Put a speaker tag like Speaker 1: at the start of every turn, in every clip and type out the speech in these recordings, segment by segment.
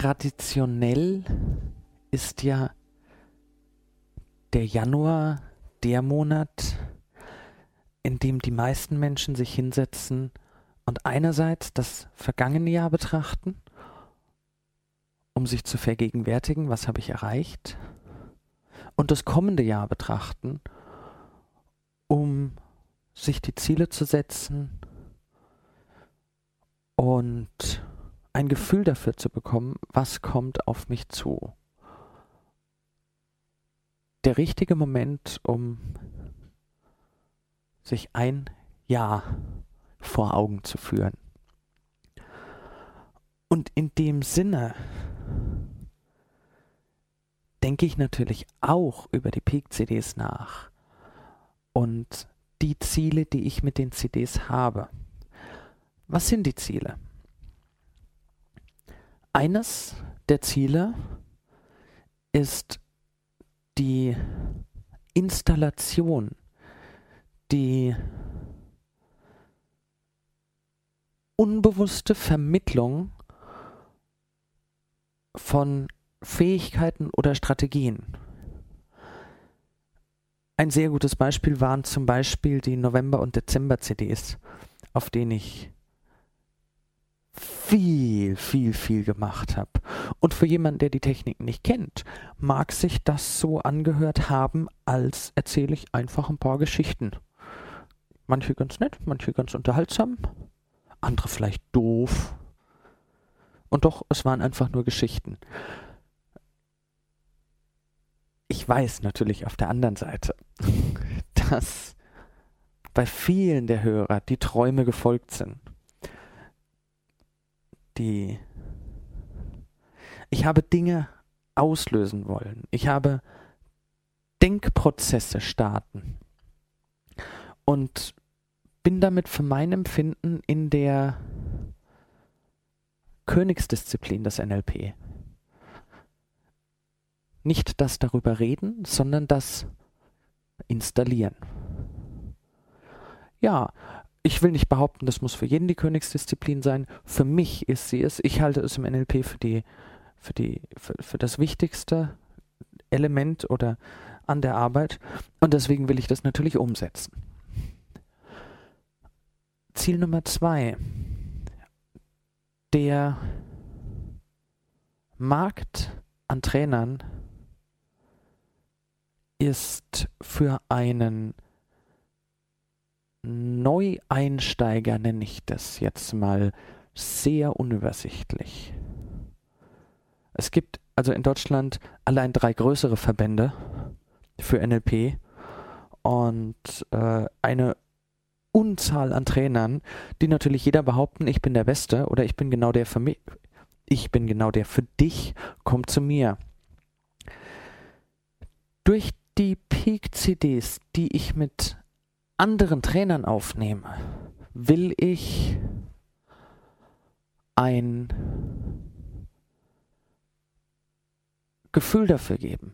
Speaker 1: Traditionell ist ja der Januar der Monat, in dem die meisten Menschen sich hinsetzen und einerseits das vergangene Jahr betrachten, um sich zu vergegenwärtigen, was habe ich erreicht, und das kommende Jahr betrachten, um sich die Ziele zu setzen und ein Gefühl dafür zu bekommen, was kommt auf mich zu. Der richtige Moment, um sich ein Jahr vor Augen zu führen. Und in dem Sinne denke ich natürlich auch über die Peak-CDs nach und die Ziele, die ich mit den CDs habe. Was sind die Ziele? Eines der Ziele ist die Installation, die unbewusste Vermittlung von Fähigkeiten oder Strategien. Ein sehr gutes Beispiel waren zum Beispiel die November- und Dezember-CDs, auf denen ich viel, viel, viel gemacht habe. Und für jemanden, der die Technik nicht kennt, mag sich das so angehört haben, als erzähle ich einfach ein paar Geschichten. Manche ganz nett, manche ganz unterhaltsam, andere vielleicht doof. Und doch, es waren einfach nur Geschichten. Ich weiß natürlich auf der anderen Seite, dass bei vielen der Hörer die Träume gefolgt sind. Die ich habe Dinge auslösen wollen. Ich habe Denkprozesse starten. Und bin damit für mein Empfinden in der Königsdisziplin des NLP. Nicht das darüber reden, sondern das installieren. Ja, ich will nicht behaupten, das muss für jeden die Königsdisziplin sein. Für mich ist sie es. Ich halte es im NLP für die, für die, für, für das wichtigste Element oder an der Arbeit. Und deswegen will ich das natürlich umsetzen. Ziel Nummer zwei. Der Markt an Trainern ist für einen Neueinsteiger, nenne ich das jetzt mal, sehr unübersichtlich. Es gibt also in Deutschland allein drei größere Verbände für NLP und äh, eine Unzahl an Trainern, die natürlich jeder behaupten, ich bin der Beste oder ich bin genau der für mich, ich bin genau der für dich, komm zu mir. Durch die Peak-CDs, die ich mit anderen Trainern aufnehme, will ich ein Gefühl dafür geben.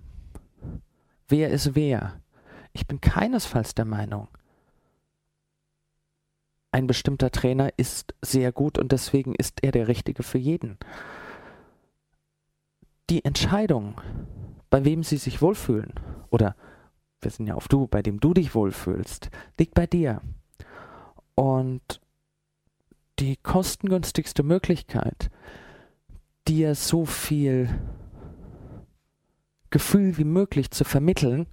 Speaker 1: Wer ist wer? Ich bin keinesfalls der Meinung, ein bestimmter Trainer ist sehr gut und deswegen ist er der Richtige für jeden. Die Entscheidung, bei wem sie sich wohlfühlen, oder wir sind ja auf du, bei dem du dich wohlfühlst, liegt bei dir. Und die kostengünstigste Möglichkeit, dir so viel Gefühl wie möglich zu vermitteln,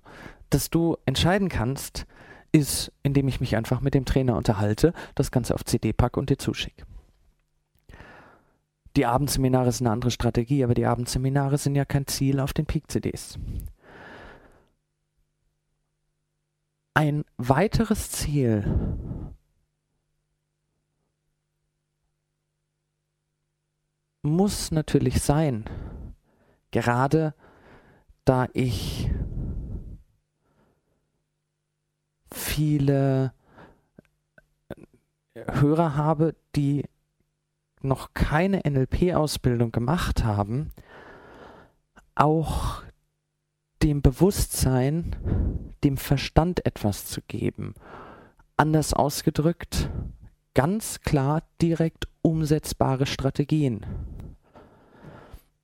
Speaker 1: dass du entscheiden kannst, ist, indem ich mich einfach mit dem Trainer unterhalte, das Ganze auf CD packe und dir zuschicke. Die Abendseminare sind eine andere Strategie, aber die Abendseminare sind ja kein Ziel auf den Peak-CDs. Ein weiteres Ziel. Muss natürlich sein, gerade da ich viele Hörer habe, die noch keine NLP-Ausbildung gemacht haben, auch dem Bewusstsein, dem Verstand etwas zu geben. Anders ausgedrückt, ganz klar direkt umsetzbare Strategien.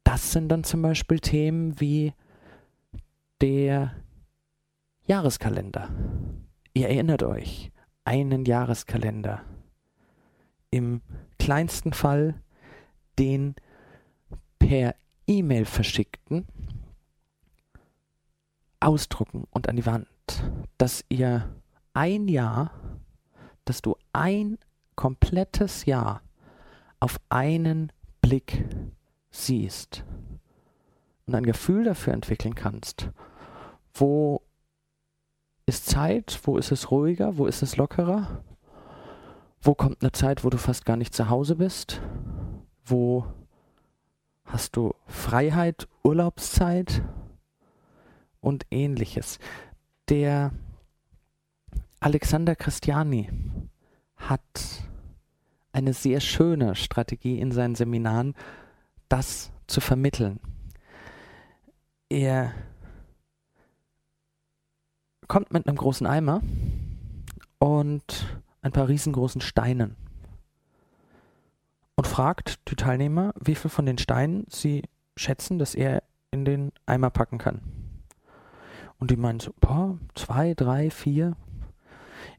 Speaker 1: Das sind dann zum Beispiel Themen wie der Jahreskalender. Ihr erinnert euch,
Speaker 2: einen Jahreskalender. Im kleinsten Fall den per E-Mail verschickten ausdrucken und an die Wand, dass ihr ein Jahr, dass du ein komplettes Jahr auf einen Blick siehst und ein Gefühl dafür entwickeln kannst, wo ist Zeit, wo ist es ruhiger, wo ist es lockerer, wo kommt eine Zeit, wo du fast gar nicht zu Hause bist, wo hast du Freiheit, Urlaubszeit und ähnliches. Der Alexander Christiani hat eine sehr schöne Strategie in seinen Seminaren, das zu vermitteln. Er kommt mit einem großen Eimer und ein paar riesengroßen Steinen und fragt die Teilnehmer, wie viel von den Steinen sie schätzen, dass er in den Eimer packen kann. Und die meinen so, boah, zwei, drei, vier.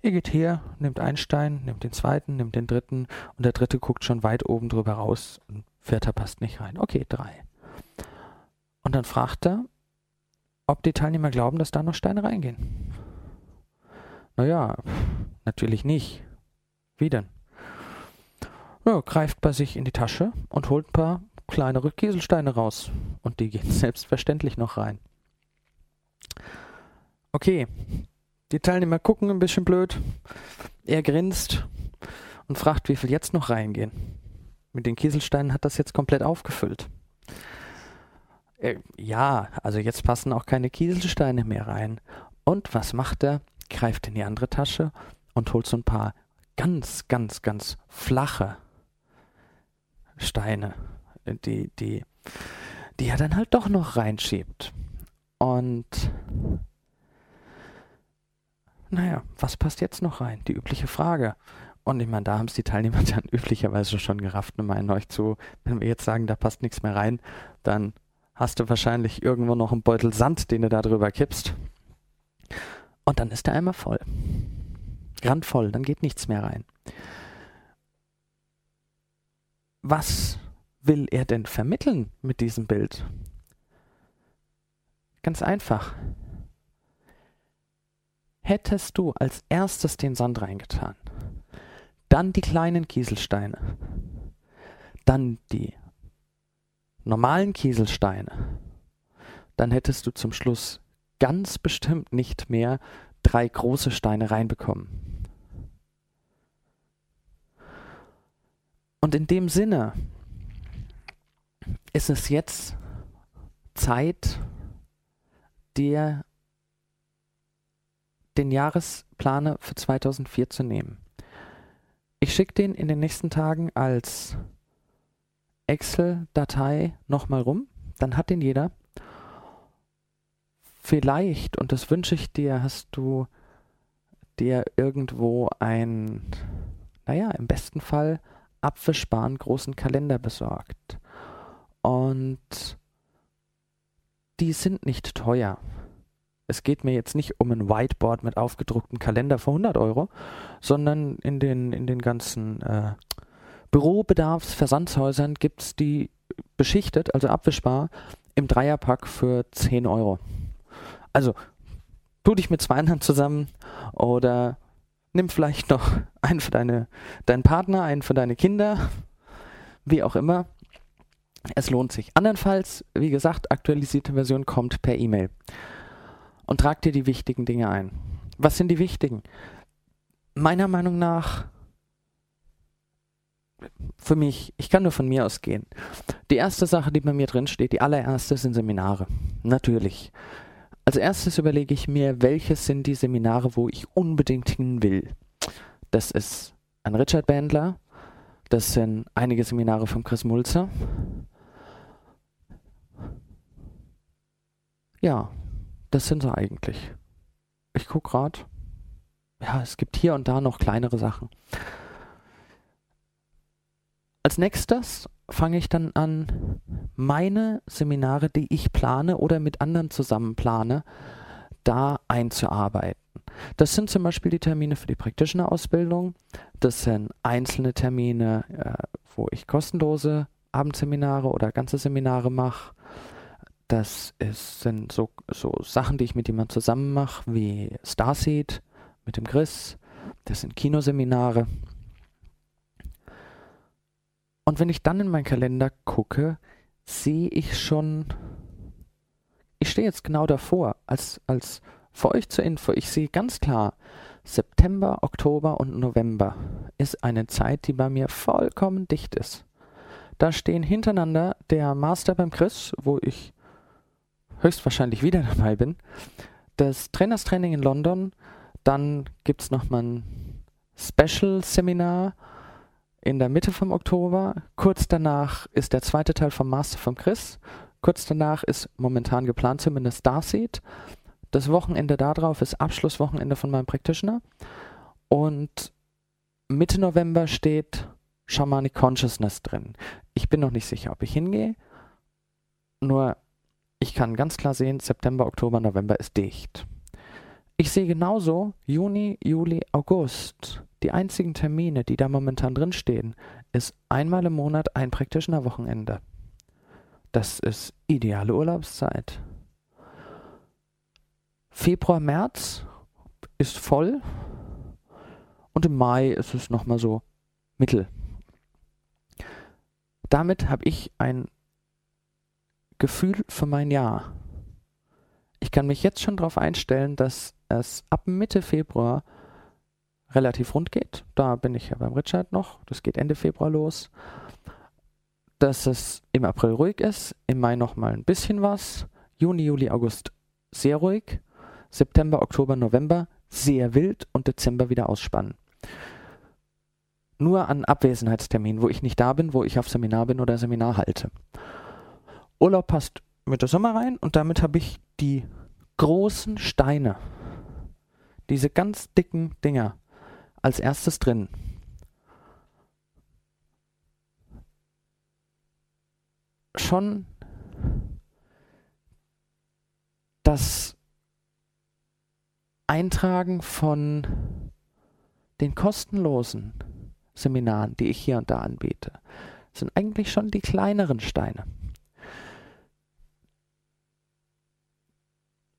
Speaker 2: Ihr geht her, nimmt einen Stein, nimmt den zweiten, nimmt den dritten und der dritte guckt schon weit oben drüber raus und vierter passt nicht rein. Okay, drei. Und dann fragt er, ob die Teilnehmer glauben, dass da noch Steine reingehen. Naja, natürlich nicht. Wie denn? Ja, greift bei sich in die Tasche und holt ein paar kleinere Kieselsteine raus. Und die gehen selbstverständlich noch rein. Okay, die Teilnehmer gucken ein bisschen blöd. Er grinst und fragt, wie viel jetzt noch reingehen. Mit den Kieselsteinen hat das jetzt komplett aufgefüllt. Äh, ja, also jetzt passen auch keine Kieselsteine mehr rein. Und was macht er? Greift in die andere Tasche und holt so ein paar ganz, ganz, ganz flache Steine, die, die, die er dann halt doch noch reinschiebt. Und naja, was passt jetzt noch rein? Die übliche Frage. Und ich meine, da haben es die Teilnehmer dann üblicherweise schon gerafft und meinen euch zu, wenn wir jetzt sagen, da passt nichts mehr rein, dann hast du wahrscheinlich irgendwo noch einen Beutel Sand, den du da drüber kippst. Und dann ist der Eimer voll. Randvoll, dann geht nichts mehr rein. Was will er denn vermitteln mit diesem Bild? Ganz einfach. Hättest du als erstes den Sand reingetan, dann die kleinen Kieselsteine, dann die normalen Kieselsteine, dann hättest du zum Schluss ganz bestimmt nicht mehr drei große Steine reinbekommen. Und in dem Sinne ist es jetzt Zeit, dir den Jahresplaner für 2004 zu nehmen. Ich schicke den in den nächsten Tagen als Excel-Datei nochmal rum, dann hat den jeder. Vielleicht, und das wünsche ich dir, hast du dir irgendwo ein, naja, im besten Fall abwischbaren großen Kalender besorgt. Und die sind nicht teuer. Es geht mir jetzt nicht um ein Whiteboard mit aufgedrucktem Kalender für 100 Euro, sondern in den, in den ganzen äh, Bürobedarfsversandshäusern gibt es die beschichtet, also abwischbar, im Dreierpack für 10 Euro. Also, tu dich mit zwei anderen zusammen oder nimm vielleicht noch einen für deine, deinen Partner, einen für deine Kinder, wie auch immer. Es lohnt sich. Andernfalls, wie gesagt, aktualisierte Version kommt per E-Mail. Und trag dir die wichtigen Dinge ein. Was sind die wichtigen? Meiner Meinung nach für mich, ich kann nur von mir ausgehen. Die erste Sache, die bei mir drin steht, die allererste sind Seminare. Natürlich. Als erstes überlege ich mir, welche sind die Seminare, wo ich unbedingt hin will. Das ist ein Richard Bandler, das sind einige Seminare von Chris Mulzer. Ja, das sind sie eigentlich. Ich gucke gerade. Ja, es gibt hier und da noch kleinere Sachen. Als nächstes fange ich dann an, meine Seminare, die ich plane oder mit anderen zusammen plane, da einzuarbeiten. Das sind zum Beispiel die Termine für die Practitioner-Ausbildung. Das sind einzelne Termine, äh, wo ich kostenlose Abendseminare oder ganze Seminare mache. Das ist, sind so, so Sachen, die ich mit jemandem zusammen mache, wie Starseed mit dem Chris. Das sind Kinoseminare. Und wenn ich dann in meinen Kalender gucke, sehe ich schon, ich stehe jetzt genau davor, als, als für euch zur Info, ich sehe ganz klar, September, Oktober und November ist eine Zeit, die bei mir vollkommen dicht ist. Da stehen hintereinander der Master beim Chris, wo ich höchstwahrscheinlich wieder dabei bin, das Trainerstraining in London, dann gibt es nochmal ein Special-Seminar in der Mitte vom Oktober. Kurz danach ist der zweite Teil vom Master vom Chris. Kurz danach ist momentan geplant zumindest Starseed. Das Wochenende darauf ist Abschlusswochenende von meinem Practitioner. Und Mitte November steht Shamanic Consciousness drin. Ich bin noch nicht sicher, ob ich hingehe. Nur ich kann ganz klar sehen, September, Oktober, November ist dicht. Ich sehe genauso Juni, Juli, August. Die einzigen Termine, die da momentan drinstehen, ist einmal im Monat ein Practitioner Wochenende. Das ist ideale Urlaubszeit. Februar, März ist voll und im Mai ist es nochmal so mittel. Damit habe ich ein Gefühl für mein Jahr. Ich kann mich jetzt schon darauf einstellen, dass es ab Mitte Februar relativ rund geht. Da bin ich ja beim Richard noch. Das geht Ende Februar los. Dass es im April ruhig ist, im Mai noch mal ein bisschen was. Juni, Juli, August sehr ruhig. September, Oktober, November sehr wild und Dezember wieder ausspannen. Nur an Abwesenheitsterminen, wo ich nicht da bin, wo ich auf Seminar bin oder Seminar halte. Urlaub passt mit der Sommer rein und damit habe ich die großen Steine, diese ganz dicken Dinger, als erstes drin. Schon das Eintragen von den kostenlosen Seminaren, die ich hier und da anbiete, sind eigentlich schon die kleineren Steine.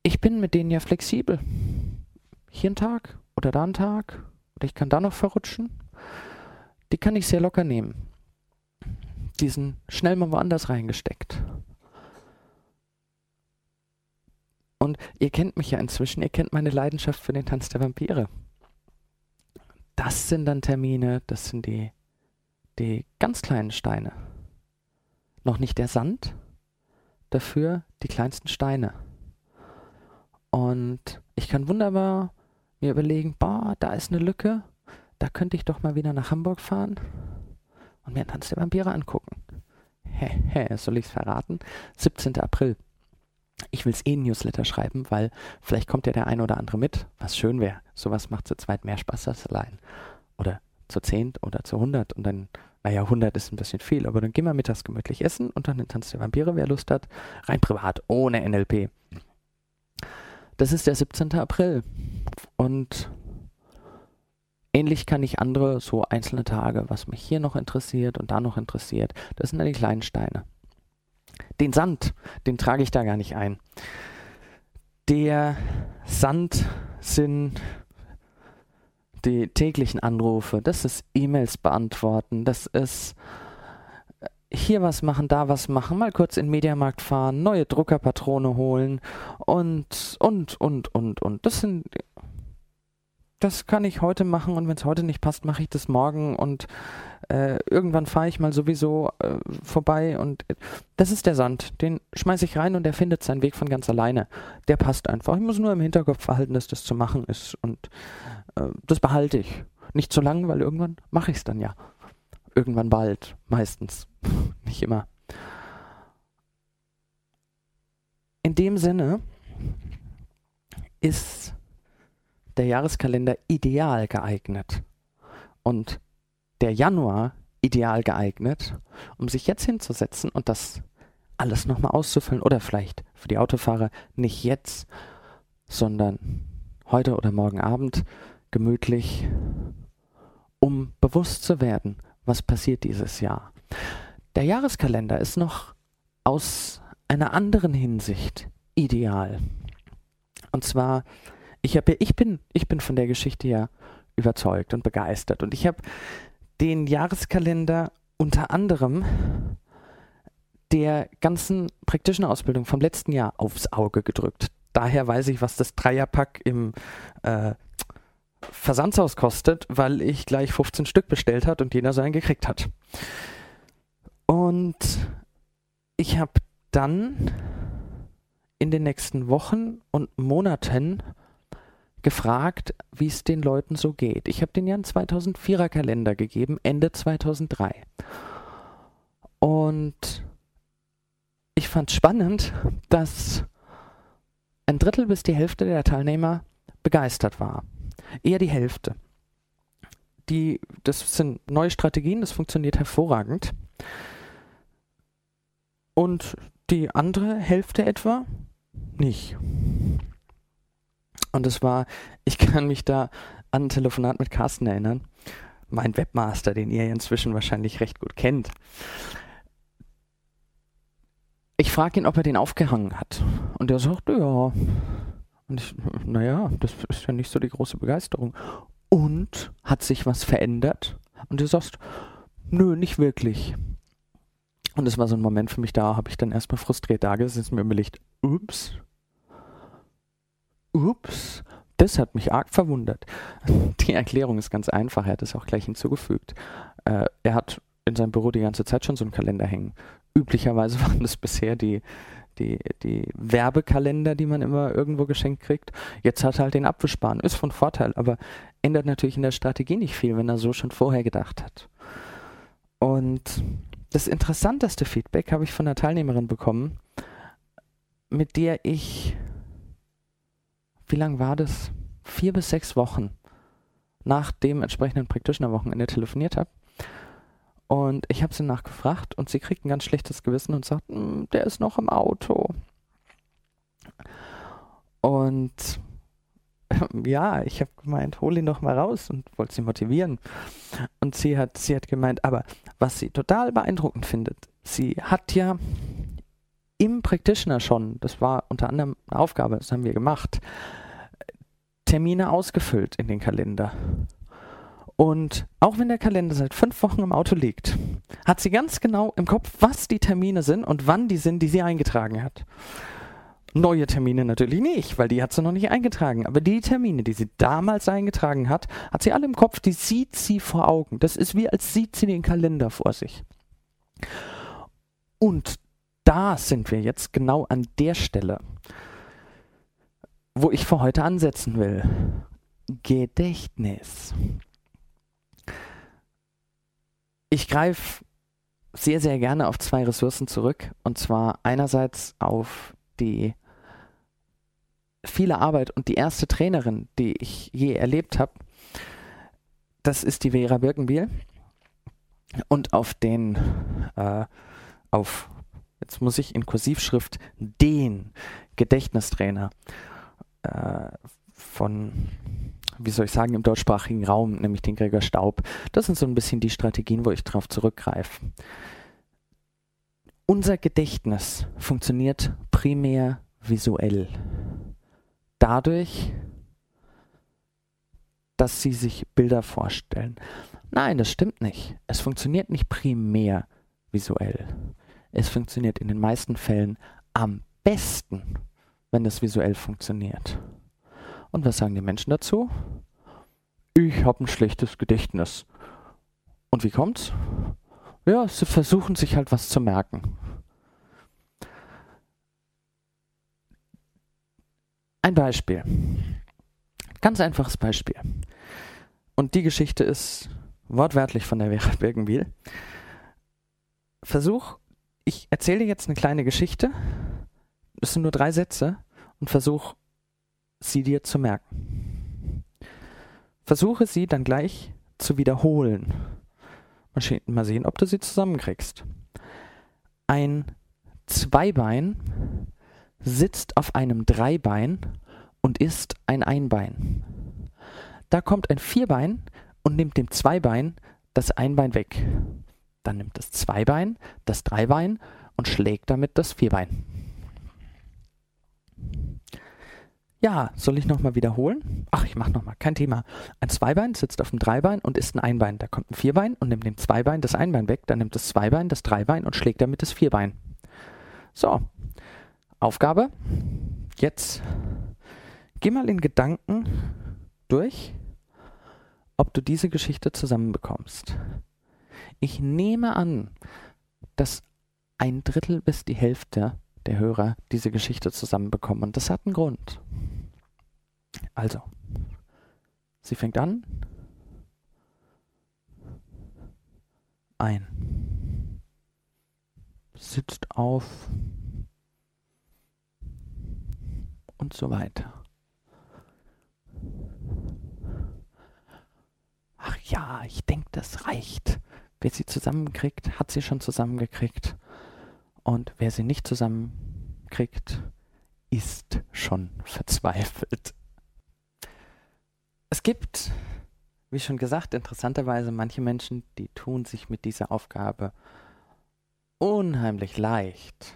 Speaker 2: Ich bin mit denen ja flexibel. Hier ein Tag oder da ein Tag oder ich kann da noch verrutschen. Die kann ich sehr locker nehmen. Die sind schnell mal woanders reingesteckt. Und ihr kennt mich ja inzwischen, ihr kennt meine Leidenschaft für den Tanz der Vampire. Das sind dann Termine, das sind die, die ganz kleinen Steine. Noch nicht der Sand, dafür die kleinsten Steine. Und ich kann wunderbar mir überlegen, boah, da ist eine Lücke, da könnte ich doch mal wieder nach Hamburg fahren und mir einen Tanz der Vampire angucken. Hä, soll ich es verraten? 17. April. Ich will es eh Newsletter schreiben, weil vielleicht kommt ja der ein oder andere mit, was schön wäre. Sowas macht zu zweit mehr Spaß als allein. Oder zu zehn oder zu hundert und dann, naja, 100 ist ein bisschen viel, aber dann gehen wir mittags gemütlich essen und dann den Tanz der Vampire, wer Lust hat. Rein privat, ohne NLP. Das ist der 17. April. Und ähnlich kann ich andere so einzelne Tage, was mich hier noch interessiert und da noch interessiert, das sind dann die kleinen Steine. Den Sand, den trage ich da gar nicht ein. Der Sand sind die täglichen Anrufe, das ist E-Mails beantworten, das ist hier was machen, da was machen, mal kurz in den Mediamarkt fahren, neue Druckerpatrone holen und, und, und, und, und. Das sind, das kann ich heute machen und wenn es heute nicht passt, mache ich das morgen und äh, irgendwann fahre ich mal sowieso äh, vorbei und äh, das ist der Sand. Den schmeiße ich rein und der findet seinen Weg von ganz alleine. Der passt einfach. Ich muss nur im Hinterkopf verhalten, dass das zu machen ist und äh, das behalte ich. Nicht zu lang, weil irgendwann mache ich es dann ja. Irgendwann bald, meistens. Nicht immer. In dem Sinne ist der Jahreskalender ideal geeignet und der Januar ideal geeignet, um sich jetzt hinzusetzen und das alles nochmal auszufüllen oder vielleicht für die Autofahrer nicht jetzt, sondern heute oder morgen Abend gemütlich, um bewusst zu werden, was passiert dieses Jahr. Der Jahreskalender ist noch aus einer anderen Hinsicht ideal. Und zwar, ich, hab, ich, bin, ich bin von der Geschichte ja überzeugt und begeistert. Und ich habe den Jahreskalender unter anderem der ganzen praktischen Ausbildung vom letzten Jahr aufs Auge gedrückt. Daher weiß ich, was das Dreierpack im äh, Versandshaus kostet, weil ich gleich 15 Stück bestellt hat und jeder so einen gekriegt hat. Und ich habe dann in den nächsten Wochen und Monaten gefragt, wie es den Leuten so geht. Ich habe den ja einen 2004er Kalender gegeben, Ende 2003. Und ich fand spannend, dass ein Drittel bis die Hälfte der Teilnehmer begeistert war. Eher die Hälfte. Die, das sind neue Strategien, das funktioniert hervorragend. Und die andere Hälfte etwa nicht. Und es war, ich kann mich da an ein Telefonat mit Carsten erinnern, mein Webmaster, den ihr inzwischen wahrscheinlich recht gut kennt. Ich frage ihn, ob er den aufgehangen hat. Und er sagt, ja. Und ich, naja, das ist ja nicht so die große Begeisterung. Und hat sich was verändert? Und du sagst, nö, nicht wirklich. Und es war so ein Moment für mich, da habe ich dann erstmal frustriert da gesessen mir überlegt, ups, ups, das hat mich arg verwundert. Die Erklärung ist ganz einfach, er hat es auch gleich hinzugefügt. Äh, er hat in seinem Büro die ganze Zeit schon so einen Kalender hängen. Üblicherweise waren das bisher die, die, die Werbekalender, die man immer irgendwo geschenkt kriegt. Jetzt hat er halt den Abwischbahn. Ist von Vorteil, aber ändert natürlich in der Strategie nicht viel, wenn er so schon vorher gedacht hat. Und das interessanteste Feedback habe ich von einer Teilnehmerin bekommen, mit der ich, wie lang war das? Vier bis sechs Wochen nach dem entsprechenden Practitioner-Wochenende telefoniert habe. Und ich habe sie nachgefragt und sie kriegt ein ganz schlechtes Gewissen und sagt, hm, der ist noch im Auto. Und ja, ich habe gemeint, hol ihn doch mal raus und wollte sie motivieren. Und sie hat, sie hat gemeint, aber was sie total beeindruckend findet, sie hat ja im Practitioner schon, das war unter anderem eine Aufgabe, das haben wir gemacht, Termine ausgefüllt in den Kalender. Und auch wenn der Kalender seit fünf Wochen im Auto liegt, hat sie ganz genau im Kopf, was die Termine sind und wann die sind, die sie eingetragen hat. Neue Termine natürlich nicht, weil die hat sie noch nicht eingetragen. Aber die Termine, die sie damals eingetragen hat, hat sie alle im Kopf, die sieht sie vor Augen. Das ist wie, als sieht sie den Kalender vor sich. Und da sind wir jetzt genau an der Stelle, wo ich für heute ansetzen will. Gedächtnis. Ich greife sehr, sehr gerne auf zwei Ressourcen zurück. Und zwar einerseits auf die viele Arbeit und die erste Trainerin, die ich je erlebt habe, das ist die Vera Birkenbiel. Und auf den, äh, auf, jetzt muss ich in Kursivschrift, den Gedächtnistrainer äh, von, wie soll ich sagen, im deutschsprachigen Raum, nämlich den Gregor Staub. Das sind so ein bisschen die Strategien, wo ich drauf zurückgreife. Unser Gedächtnis funktioniert primär visuell dadurch, dass sie sich Bilder vorstellen. Nein, das stimmt nicht. Es funktioniert nicht primär visuell. Es funktioniert in den meisten Fällen am besten, wenn es visuell funktioniert. Und was sagen die Menschen dazu? Ich habe ein schlechtes Gedächtnis. Und wie kommt's? Ja, sie versuchen sich halt was zu merken. Ein Beispiel. Ganz einfaches Beispiel. Und die Geschichte ist wortwörtlich von der Vera Birkenbiel. Versuch, ich erzähle dir jetzt eine kleine Geschichte. Das sind nur drei Sätze und versuch, sie dir zu merken. Versuche sie dann gleich zu wiederholen. Mal sehen, ob du sie zusammenkriegst. Ein Zweibein sitzt auf einem Dreibein und isst ein Einbein. Da kommt ein Vierbein und nimmt dem Zweibein das Einbein weg. Dann nimmt das Zweibein das Dreibein und schlägt damit das Vierbein. Ja, soll ich nochmal wiederholen? Ach, ich mach nochmal, kein Thema. Ein Zweibein sitzt auf dem Dreibein und isst ein Einbein. Da kommt ein Vierbein und nimmt dem Zweibein das Einbein weg. Dann nimmt das Zweibein das Dreibein und schlägt damit das Vierbein. So, Aufgabe. Jetzt geh mal in Gedanken durch, ob du diese Geschichte zusammenbekommst. Ich nehme an, dass ein Drittel bis die Hälfte der Hörer diese Geschichte zusammenbekommen. Und das hat einen Grund. Also, sie fängt an. Ein. Sitzt auf. Und so weiter. Ach ja, ich denke, das reicht. Wer sie zusammenkriegt, hat sie schon zusammengekriegt. Und wer sie nicht zusammenkriegt, ist schon verzweifelt. Es gibt, wie schon gesagt, interessanterweise manche Menschen, die tun sich mit dieser Aufgabe unheimlich leicht.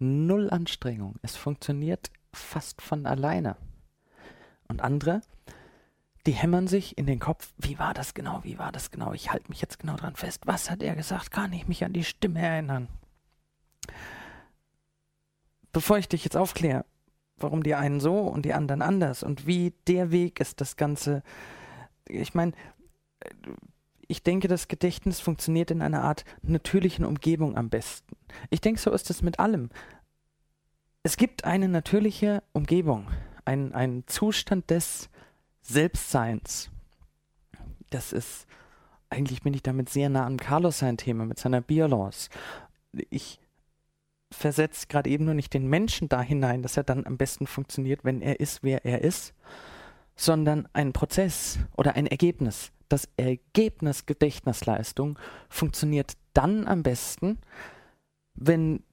Speaker 2: Null Anstrengung. Es funktioniert fast von alleine. Und andere, die hämmern sich in den Kopf, wie war das genau, wie war das genau, ich halte mich jetzt genau dran fest, was hat er gesagt, kann ich mich an die Stimme erinnern. Bevor ich dich jetzt aufkläre, warum die einen so und die anderen anders und wie der Weg ist, das Ganze. Ich meine, ich denke, das Gedächtnis funktioniert in einer Art natürlichen Umgebung am besten. Ich denke, so ist es mit allem. Es gibt eine natürliche Umgebung, einen Zustand des Selbstseins. Das ist, eigentlich bin ich damit sehr nah an Carlos sein Thema mit seiner Biolance. Ich versetzt gerade eben nur nicht den Menschen da hinein, dass er dann am besten funktioniert, wenn er ist, wer er ist, sondern ein Prozess oder ein Ergebnis. Das Ergebnis Gedächtnisleistung funktioniert dann am besten, wenn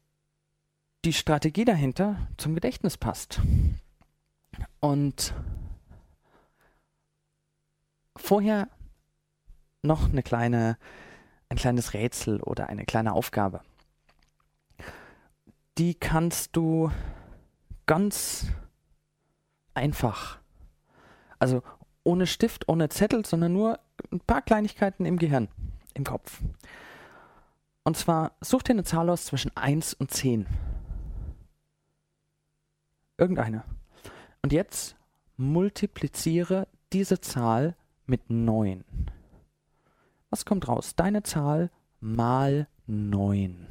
Speaker 2: die Strategie dahinter zum Gedächtnis passt. Und vorher noch eine kleine, ein kleines Rätsel oder eine kleine Aufgabe die kannst du ganz einfach, also ohne Stift, ohne Zettel, sondern nur ein paar Kleinigkeiten im Gehirn, im Kopf. Und zwar such dir eine Zahl aus zwischen 1 und 10. Irgendeine. Und jetzt multipliziere diese Zahl mit 9. Was kommt raus? Deine Zahl mal 9.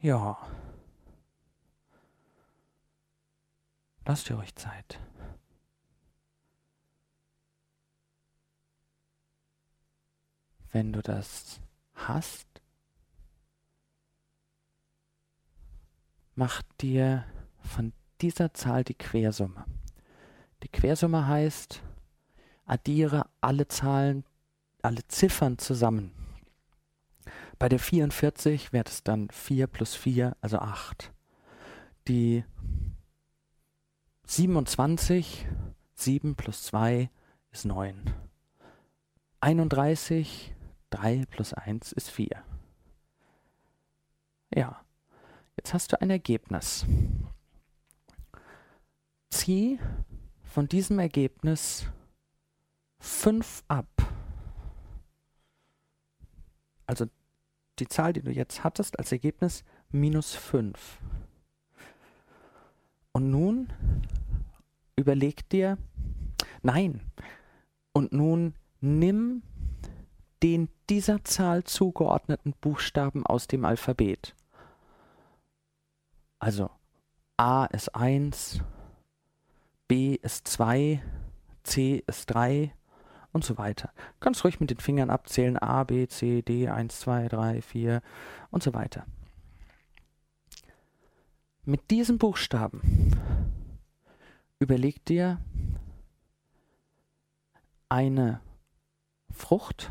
Speaker 2: Ja. Lasst ihr euch Zeit. Wenn du das hast, mach dir von dieser Zahl die Quersumme. Die Quersumme heißt, addiere alle Zahlen, alle Ziffern zusammen. Bei der 44 wäre es dann 4 plus 4, also 8. Die 27, 7 plus 2 ist 9. 31, 3 plus 1 ist 4. Ja, jetzt hast du ein Ergebnis. Zieh von diesem Ergebnis 5 ab. Also die Zahl, die du jetzt hattest als Ergebnis, minus 5. Und nun überleg dir, nein, und nun nimm den dieser Zahl zugeordneten Buchstaben aus dem Alphabet. Also A ist 1, B ist 2, C ist 3, und so weiter. Kannst ruhig mit den Fingern abzählen, A, B, C, D, 1, 2, 3, 4 und so weiter. Mit diesen Buchstaben überleg dir eine Frucht,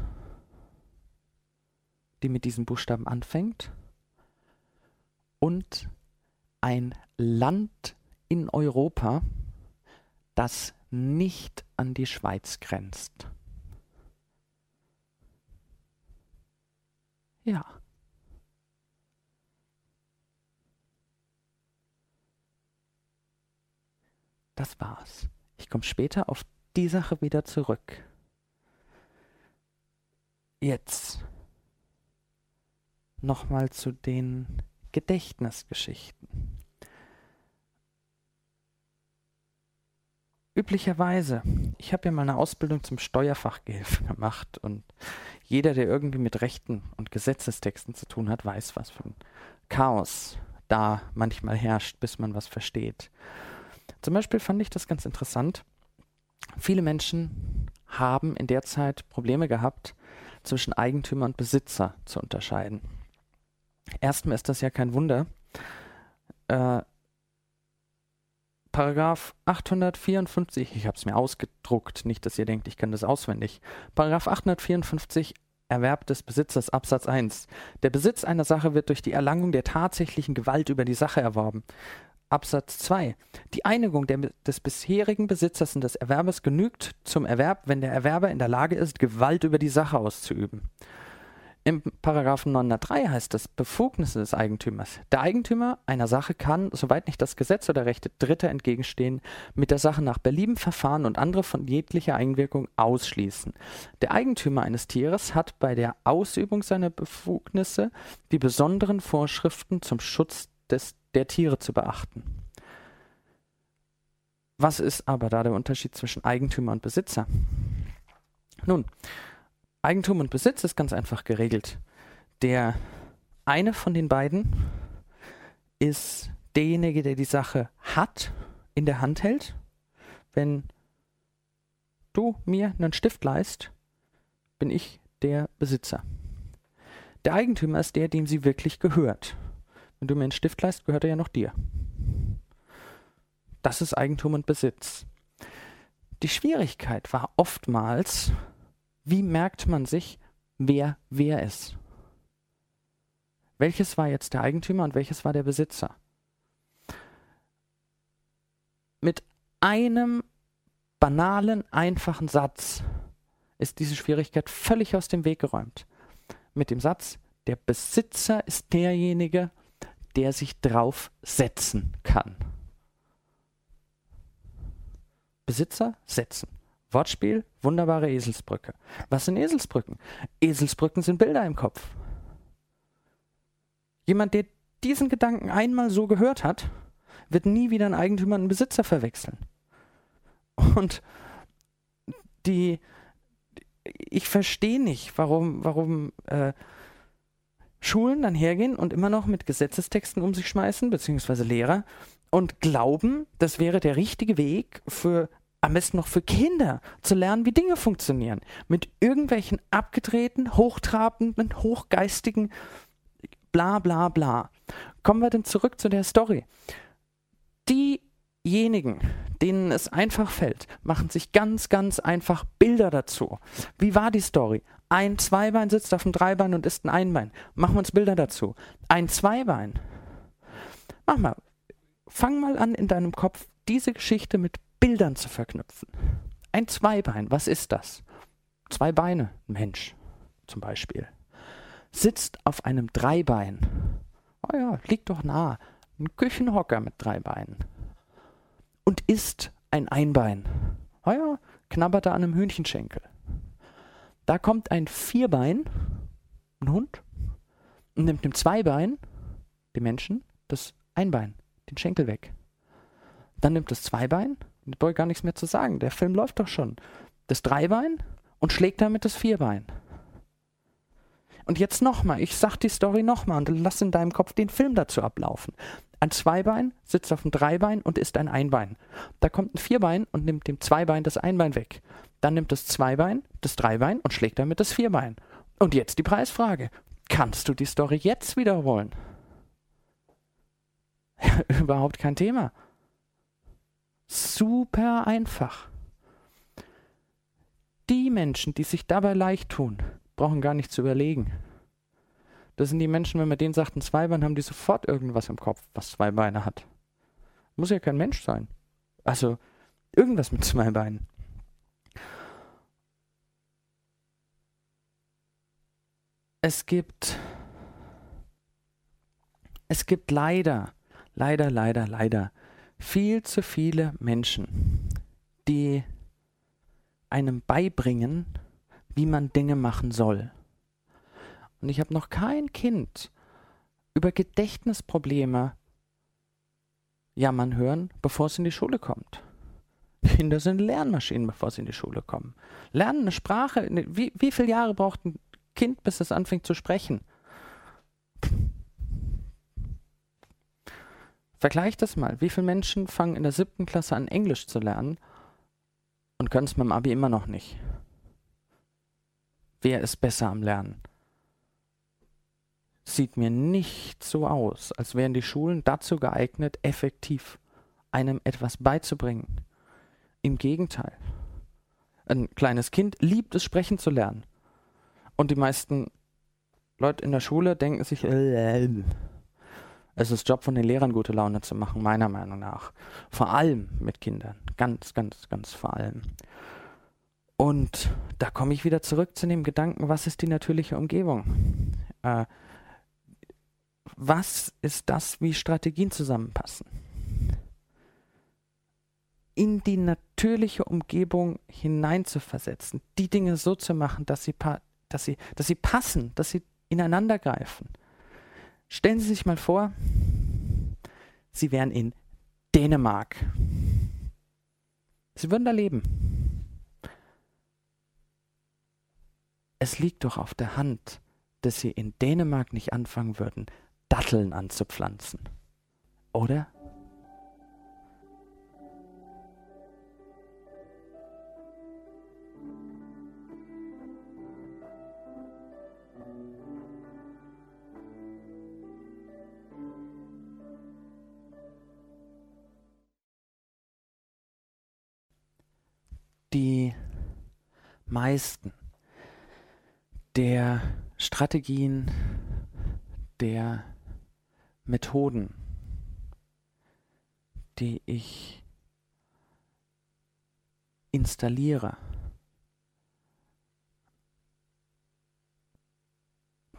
Speaker 2: die mit diesen Buchstaben anfängt und ein Land in Europa, das nicht an die Schweiz grenzt. Ja. Das war's. Ich komme später auf die Sache wieder zurück. Jetzt nochmal zu den Gedächtnisgeschichten. Üblicherweise, ich habe ja mal eine Ausbildung zum Steuerfachgehilfen gemacht und jeder, der irgendwie mit Rechten und Gesetzestexten zu tun hat, weiß, was für ein Chaos da manchmal herrscht, bis man was versteht. Zum Beispiel fand ich das ganz interessant. Viele Menschen haben in der Zeit Probleme gehabt, zwischen Eigentümer und Besitzer zu unterscheiden. Erstmal ist das ja kein Wunder. Äh, Paragraph 854, ich habe es mir ausgedruckt, nicht, dass ihr denkt, ich kann das auswendig. Paragraph 854 Erwerb des Besitzers Absatz 1. Der Besitz einer Sache wird durch die Erlangung der tatsächlichen Gewalt über die Sache erworben. Absatz 2. Die Einigung der, des bisherigen Besitzers und des Erwerbers genügt zum Erwerb, wenn der Erwerber in der Lage ist, Gewalt über die Sache auszuüben. Im Paragraphen 903 heißt es Befugnisse des Eigentümers. Der Eigentümer einer Sache kann, soweit nicht das Gesetz oder Rechte Dritter entgegenstehen, mit der Sache nach Belieben verfahren und andere von jeglicher Einwirkung ausschließen. Der Eigentümer eines Tieres hat bei der Ausübung seiner Befugnisse die besonderen Vorschriften zum Schutz des, der Tiere zu beachten. Was ist aber da der Unterschied zwischen Eigentümer und Besitzer? Nun, Eigentum und Besitz ist ganz einfach geregelt. Der eine von den beiden ist derjenige, der die Sache hat, in der Hand hält. Wenn du mir einen Stift leist, bin ich der Besitzer. Der Eigentümer ist der, dem sie wirklich gehört. Wenn du mir einen Stift leist, gehört er ja noch dir. Das ist Eigentum und Besitz. Die Schwierigkeit war oftmals, wie merkt man sich, wer wer ist? Welches war jetzt der Eigentümer und welches war der Besitzer? Mit einem banalen, einfachen Satz ist diese Schwierigkeit völlig aus dem Weg geräumt. Mit dem Satz, der Besitzer ist derjenige, der sich drauf setzen kann. Besitzer setzen. Wortspiel, wunderbare Eselsbrücke. Was sind Eselsbrücken? Eselsbrücken sind Bilder im Kopf. Jemand, der diesen Gedanken einmal so gehört hat, wird nie wieder einen Eigentümer und einen Besitzer verwechseln. Und die, ich verstehe nicht, warum, warum äh, Schulen dann hergehen und immer noch mit Gesetzestexten um sich schmeißen, beziehungsweise Lehrer, und glauben, das wäre der richtige Weg für am besten noch für Kinder, zu lernen, wie Dinge funktionieren. Mit irgendwelchen abgedrehten, hochtrabenden, hochgeistigen bla bla bla. Kommen wir denn zurück zu der Story. Diejenigen, denen es einfach fällt, machen sich ganz, ganz einfach Bilder dazu. Wie war die Story? Ein Zweibein sitzt auf dem Dreibein und isst ein Einbein. Machen wir uns Bilder dazu. Ein Zweibein. Mach mal. Fang mal an, in deinem Kopf diese Geschichte mit Bildern zu verknüpfen. Ein Zweibein, was ist das? Zwei Beine, Mensch zum Beispiel, sitzt auf einem Dreibein. Oh ja, liegt doch nah. Ein Küchenhocker mit drei Beinen. Und isst ein Einbein. Oh ja, knabbert er an einem Hühnchenschenkel. Da kommt ein Vierbein, ein Hund, und nimmt dem Zweibein, dem Menschen, das Einbein, den Schenkel weg. Dann nimmt das Zweibein brauche gar nichts mehr zu sagen. Der Film läuft doch schon. Das Dreibein und schlägt damit das Vierbein. Und jetzt nochmal, ich sag die Story nochmal und lass in deinem Kopf den Film dazu ablaufen. Ein Zweibein sitzt auf dem Dreibein und isst ein Einbein. Da kommt ein Vierbein und nimmt dem Zweibein das Einbein weg. Dann nimmt das Zweibein das Dreibein und schlägt damit das Vierbein. Und jetzt die Preisfrage. Kannst du die Story jetzt wiederholen? Überhaupt kein Thema. Super einfach. Die Menschen, die sich dabei leicht tun, brauchen gar nicht zu überlegen. Das sind die Menschen, wenn man denen sagt, ein Zweibein, haben die sofort irgendwas im Kopf, was zwei Beine hat. Muss ja kein Mensch sein. Also irgendwas mit zwei Beinen. Es gibt es gibt leider, leider, leider, leider viel zu viele Menschen, die einem beibringen, wie man Dinge machen soll. Und ich habe noch kein Kind über Gedächtnisprobleme jammern hören, bevor es in die Schule kommt. Kinder sind Lernmaschinen, bevor sie in die Schule kommen. Lernen eine Sprache. Wie, wie viele Jahre braucht ein Kind, bis es anfängt zu sprechen? Vergleich das mal. Wie viele Menschen fangen in der siebten Klasse an, Englisch zu lernen und können es mit dem Abi immer noch nicht? Wer ist besser am Lernen? Sieht mir nicht so aus, als wären die Schulen dazu geeignet, effektiv einem etwas beizubringen. Im Gegenteil. Ein kleines Kind liebt es, sprechen zu lernen. Und die meisten Leute in der Schule denken sich, äh, es ist Job von den Lehrern, gute Laune zu machen, meiner Meinung nach. Vor allem mit Kindern. Ganz, ganz, ganz vor allem. Und da komme ich wieder zurück zu dem Gedanken, was ist die natürliche Umgebung? Äh, was ist das, wie Strategien zusammenpassen? In die natürliche Umgebung hineinzuversetzen, die Dinge so zu machen, dass sie, dass sie, dass sie passen, dass sie ineinander greifen. Stellen Sie sich mal vor, Sie wären in Dänemark. Sie würden da leben. Es liegt doch auf der Hand, dass Sie in Dänemark nicht anfangen würden, Datteln anzupflanzen. Oder? Meisten der Strategien, der Methoden, die ich installiere,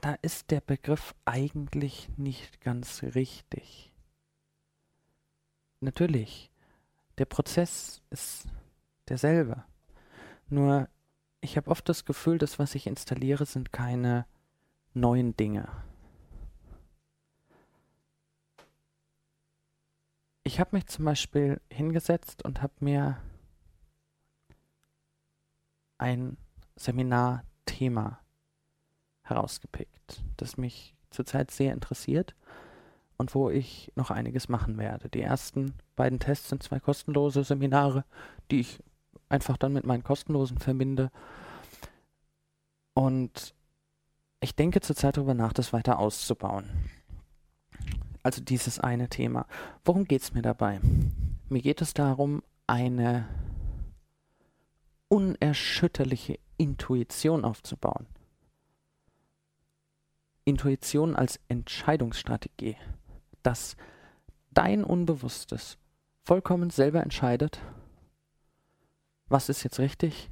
Speaker 2: da ist der Begriff eigentlich nicht ganz richtig. Natürlich, der Prozess ist derselbe. Nur ich habe oft das Gefühl, dass was ich installiere, sind keine neuen Dinge. Ich habe mich zum Beispiel hingesetzt und habe mir ein Seminarthema herausgepickt, das mich zurzeit sehr interessiert und wo ich noch einiges machen werde. Die ersten beiden Tests sind zwei kostenlose Seminare, die ich einfach dann mit meinen kostenlosen verbinde. Und ich denke zurzeit darüber nach, das weiter auszubauen. Also dieses eine Thema. Worum geht es mir dabei? Mir geht es darum, eine unerschütterliche Intuition aufzubauen. Intuition als Entscheidungsstrategie, dass dein Unbewusstes vollkommen selber entscheidet, was ist jetzt richtig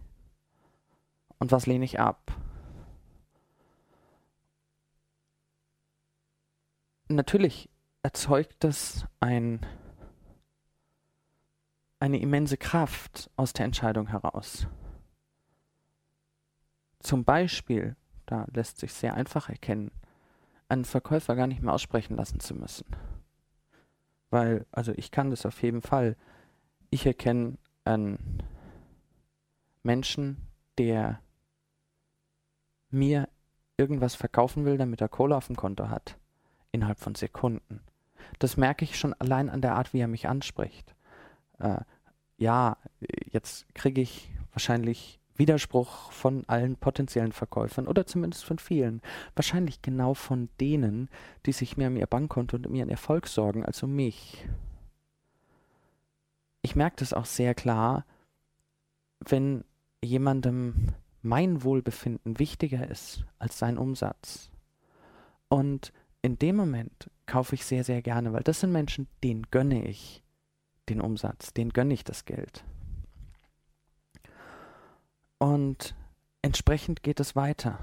Speaker 2: und was lehne ich ab. Natürlich erzeugt das ein, eine immense Kraft aus der Entscheidung heraus. Zum Beispiel, da lässt sich sehr einfach erkennen, einen Verkäufer gar nicht mehr aussprechen lassen zu müssen. Weil, also ich kann das auf jeden Fall. Ich erkenne einen Menschen, der mir irgendwas verkaufen will, damit er Kohle auf dem Konto hat, innerhalb von Sekunden. Das merke ich schon allein an der Art, wie er mich anspricht. Äh, ja, jetzt kriege ich wahrscheinlich Widerspruch von allen potenziellen Verkäufern oder zumindest von vielen. Wahrscheinlich genau von denen, die sich mehr um ihr Bankkonto und um ihren Erfolg sorgen als um mich. Ich merke das auch sehr klar, wenn jemandem mein Wohlbefinden wichtiger ist als sein Umsatz Und in dem Moment kaufe ich sehr, sehr gerne, weil das sind Menschen, denen gönne ich den Umsatz, denen gönne ich das Geld. Und entsprechend geht es weiter.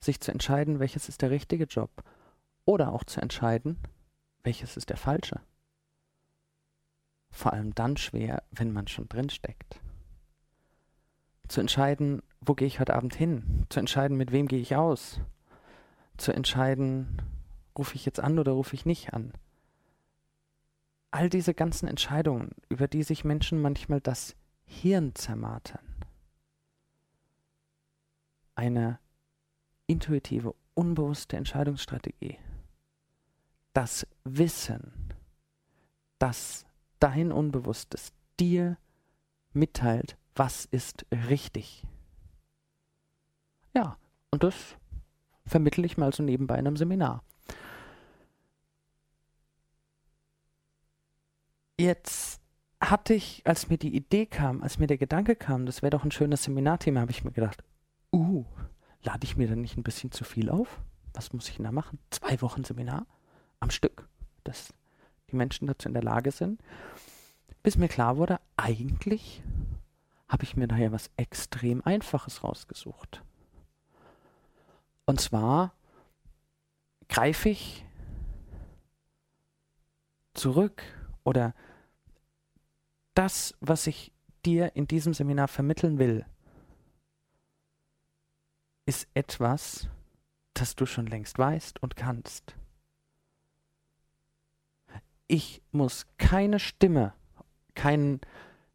Speaker 2: Sich zu entscheiden, welches ist der richtige Job. Oder auch zu entscheiden, welches ist der falsche. Vor allem dann schwer, wenn man schon drin steckt. Zu entscheiden, wo gehe ich heute Abend hin? Zu entscheiden, mit wem gehe ich aus? Zu entscheiden, rufe ich jetzt an oder rufe ich nicht an? All diese ganzen Entscheidungen, über die sich Menschen manchmal das Hirn zermartern. Eine intuitive, unbewusste Entscheidungsstrategie. Das Wissen, dass dein Unbewusstes dir mitteilt, was ist richtig. Ja, und das vermittle ich mal so nebenbei in einem Seminar. Jetzt hatte ich, als mir die Idee kam, als mir der Gedanke kam, das wäre doch ein schönes Seminarthema, habe ich mir gedacht, uh, lade ich mir dann nicht ein bisschen zu viel auf? Was muss ich denn da machen? Zwei Wochen Seminar am Stück, dass die Menschen dazu in der Lage sind. Bis mir klar wurde, eigentlich habe ich mir daher was extrem Einfaches rausgesucht. Und zwar greife ich zurück oder das, was ich dir in diesem Seminar vermitteln will, ist etwas, das du schon längst weißt und kannst. Ich muss keine Stimme, kein,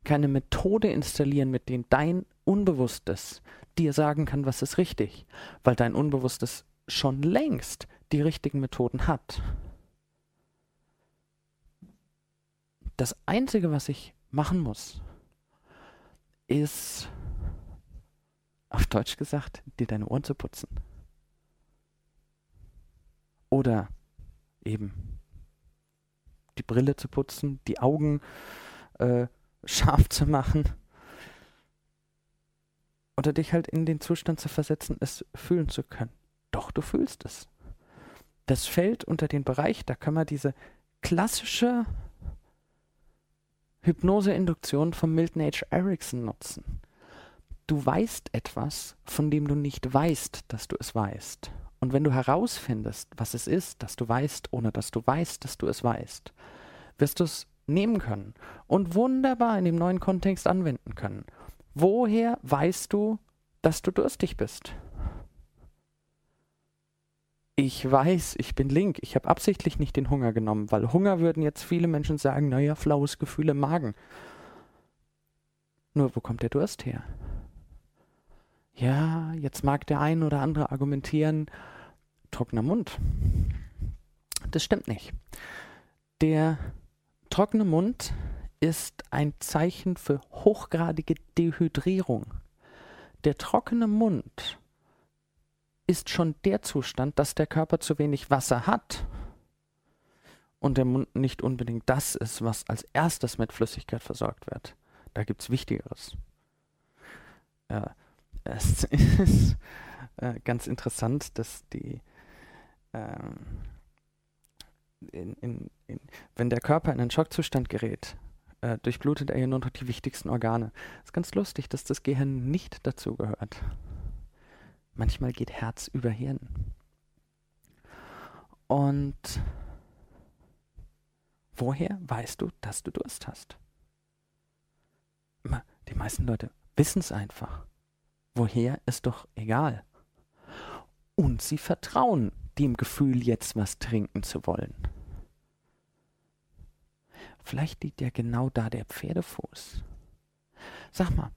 Speaker 2: keine Methode installieren, mit denen dein Unbewusstes dir sagen kann, was ist richtig, weil dein Unbewusstes schon längst die richtigen Methoden hat. Das Einzige, was ich machen muss, ist, auf Deutsch gesagt, dir deine Ohren zu putzen. Oder eben die Brille zu putzen, die Augen äh, scharf zu machen oder dich halt in den Zustand zu versetzen, es fühlen zu können. Doch, du fühlst es. Das fällt unter den Bereich, da kann man diese klassische Hypnose-Induktion von Milton H. Erickson nutzen. Du weißt etwas, von dem du nicht weißt, dass du es weißt. Und wenn du herausfindest, was es ist, dass du weißt, ohne dass du weißt, dass du es weißt, wirst du es nehmen können und wunderbar in dem neuen Kontext anwenden können. Woher weißt du, dass du durstig bist? Ich weiß, ich bin link. Ich habe absichtlich nicht den Hunger genommen, weil Hunger würden jetzt viele Menschen sagen, naja, flaues Gefühl im Magen. Nur wo kommt der Durst her? Ja, jetzt mag der ein oder andere argumentieren, trockener Mund. Das stimmt nicht. Der trockene Mund ist ein Zeichen für hochgradige Dehydrierung. Der trockene Mund ist schon der Zustand, dass der Körper zu wenig Wasser hat und der Mund nicht unbedingt das ist, was als erstes mit Flüssigkeit versorgt wird. Da gibt es Wichtigeres. Äh, es ist äh, ganz interessant, dass die, äh, in, in, in, wenn der Körper in einen Schockzustand gerät, äh, durchblutet er ja nur noch die wichtigsten Organe. Es ist ganz lustig, dass das Gehirn nicht dazu gehört. Manchmal geht Herz über Hirn. Und woher weißt du, dass du Durst hast? Die meisten Leute wissen es einfach. Woher ist doch egal. Und sie vertrauen dem Gefühl, jetzt was trinken zu wollen. Vielleicht liegt ja genau da der Pferdefuß. Sag mal,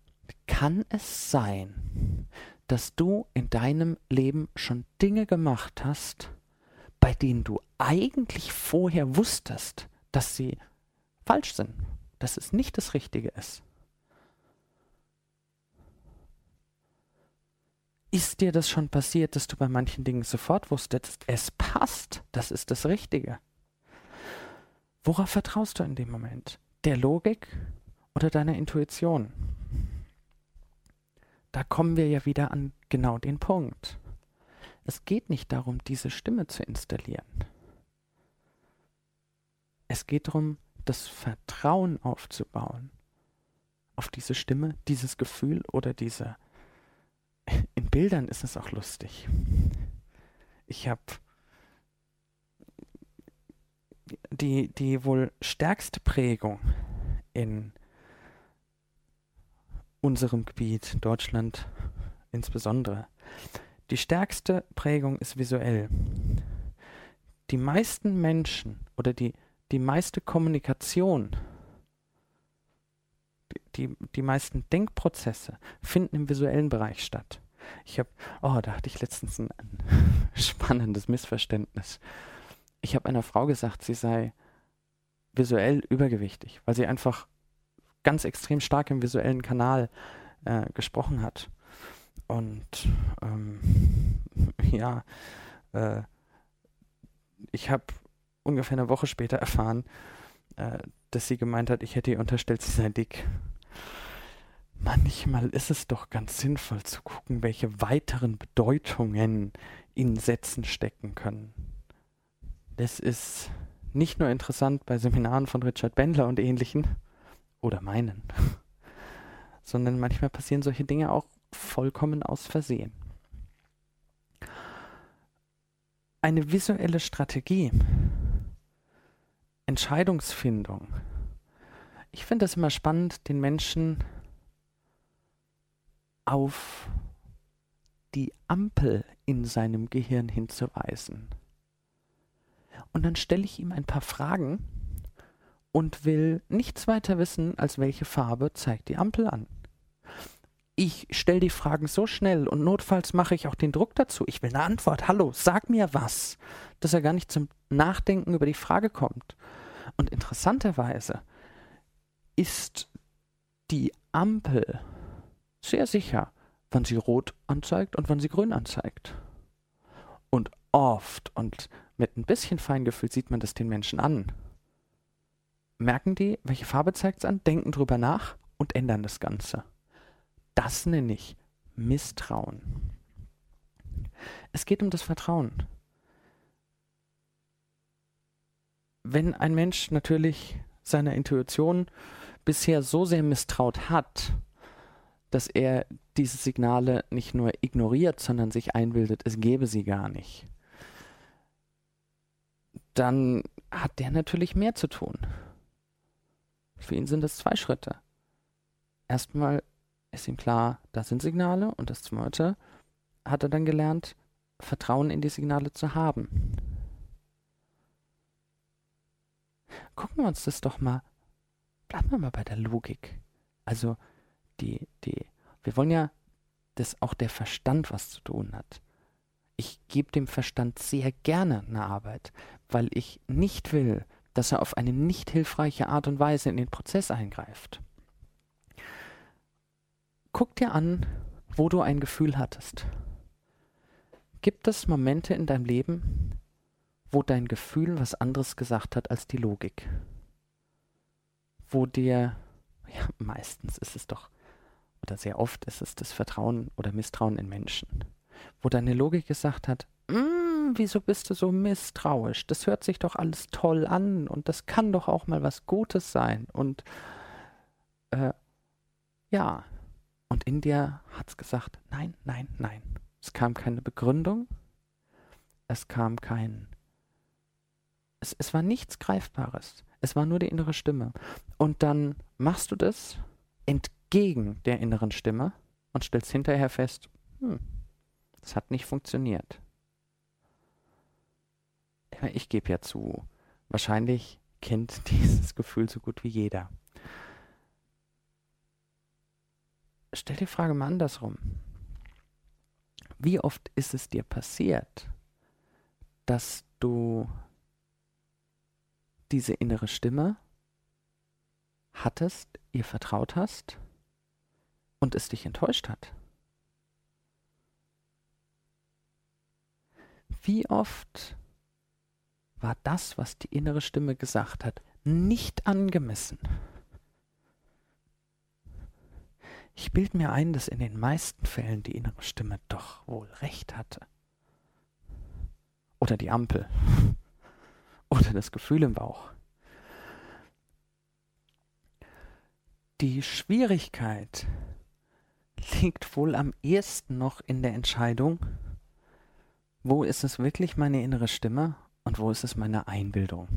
Speaker 2: kann es sein, dass du in deinem Leben schon Dinge gemacht hast, bei denen du eigentlich vorher wusstest, dass sie falsch sind, dass es nicht das Richtige ist? Ist dir das schon passiert, dass du bei manchen Dingen sofort wusstest, es passt, das ist das Richtige? Worauf vertraust du in dem Moment? Der Logik oder deiner Intuition? Da kommen wir ja wieder an genau den Punkt. Es geht nicht darum, diese Stimme zu installieren. Es geht darum, das Vertrauen aufzubauen auf diese Stimme, dieses Gefühl oder diese. In Bildern ist es auch lustig. Ich habe die, die wohl stärkste Prägung in unserem Gebiet, Deutschland insbesondere. Die stärkste Prägung ist visuell. Die meisten Menschen oder die, die meiste Kommunikation, die, die meisten Denkprozesse finden im visuellen Bereich statt. Ich habe, oh, da hatte ich letztens ein, ein spannendes Missverständnis. Ich habe einer Frau gesagt, sie sei visuell übergewichtig, weil sie einfach ganz extrem stark im visuellen Kanal äh, gesprochen hat. Und ähm, ja, äh, ich habe ungefähr eine Woche später erfahren, äh, dass sie gemeint hat, ich hätte ihr unterstellt, sie sei dick. Manchmal ist es doch ganz sinnvoll zu gucken, welche weiteren Bedeutungen in Sätzen stecken können. Das ist nicht nur interessant bei Seminaren von Richard Bendler und ähnlichen oder meinen, sondern manchmal passieren solche Dinge auch vollkommen aus Versehen. Eine visuelle Strategie, Entscheidungsfindung. Ich finde es immer spannend, den Menschen auf die Ampel in seinem Gehirn hinzuweisen. Und dann stelle ich ihm ein paar Fragen und will nichts weiter wissen, als welche Farbe zeigt die Ampel an. Ich stelle die Fragen so schnell und notfalls mache ich auch den Druck dazu. Ich will eine Antwort. Hallo, sag mir was. Dass er gar nicht zum Nachdenken über die Frage kommt. Und interessanterweise ist die Ampel sehr sicher, wann sie rot anzeigt und wann sie grün anzeigt. Und oft und mit ein bisschen Feingefühl sieht man das den Menschen an. Merken die, welche Farbe zeigt es an, denken drüber nach und ändern das Ganze. Das nenne ich Misstrauen. Es geht um das Vertrauen. Wenn ein Mensch natürlich seiner Intuition bisher so sehr misstraut hat, dass er diese Signale nicht nur ignoriert, sondern sich einbildet, es gäbe sie gar nicht, dann hat der natürlich mehr zu tun. Für ihn sind es zwei Schritte. Erstmal ist ihm klar, das sind Signale und das zweite hat er dann gelernt, Vertrauen in die Signale zu haben. Gucken wir uns das doch mal, bleiben wir mal bei der Logik. Also die, die, wir wollen ja, dass auch der Verstand was zu tun hat. Ich gebe dem Verstand sehr gerne eine Arbeit, weil ich nicht will, dass er auf eine nicht hilfreiche Art und Weise in den Prozess eingreift. Guck dir an, wo du ein Gefühl hattest. Gibt es Momente in deinem Leben, wo dein Gefühl was anderes gesagt hat als die Logik? Wo dir, ja, meistens ist es doch oder sehr oft ist es das Vertrauen oder Misstrauen in Menschen, wo deine Logik gesagt hat, mm, wieso bist du so misstrauisch? Das hört sich doch alles toll an und das kann doch auch mal was Gutes sein. Und äh, ja, und in dir hat es gesagt, nein, nein, nein. Es kam keine Begründung, es kam kein, es, es war nichts Greifbares. Es war nur die innere Stimme. Und dann machst du das entgegen gegen der inneren Stimme und stellst hinterher fest, hm, das hat nicht funktioniert. Ich gebe ja zu, wahrscheinlich kennt dieses Gefühl so gut wie jeder. Stell die Frage mal andersrum. Wie oft ist es dir passiert, dass du diese innere Stimme hattest, ihr vertraut hast und es dich enttäuscht hat? Wie oft war das, was die innere Stimme gesagt hat, nicht angemessen? Ich bilde mir ein, dass in den meisten Fällen die innere Stimme doch wohl recht hatte. oder die Ampel oder das Gefühl im Bauch. Die Schwierigkeit liegt wohl am ehesten noch in der Entscheidung, wo ist es wirklich meine innere Stimme und wo ist es meine Einbildung.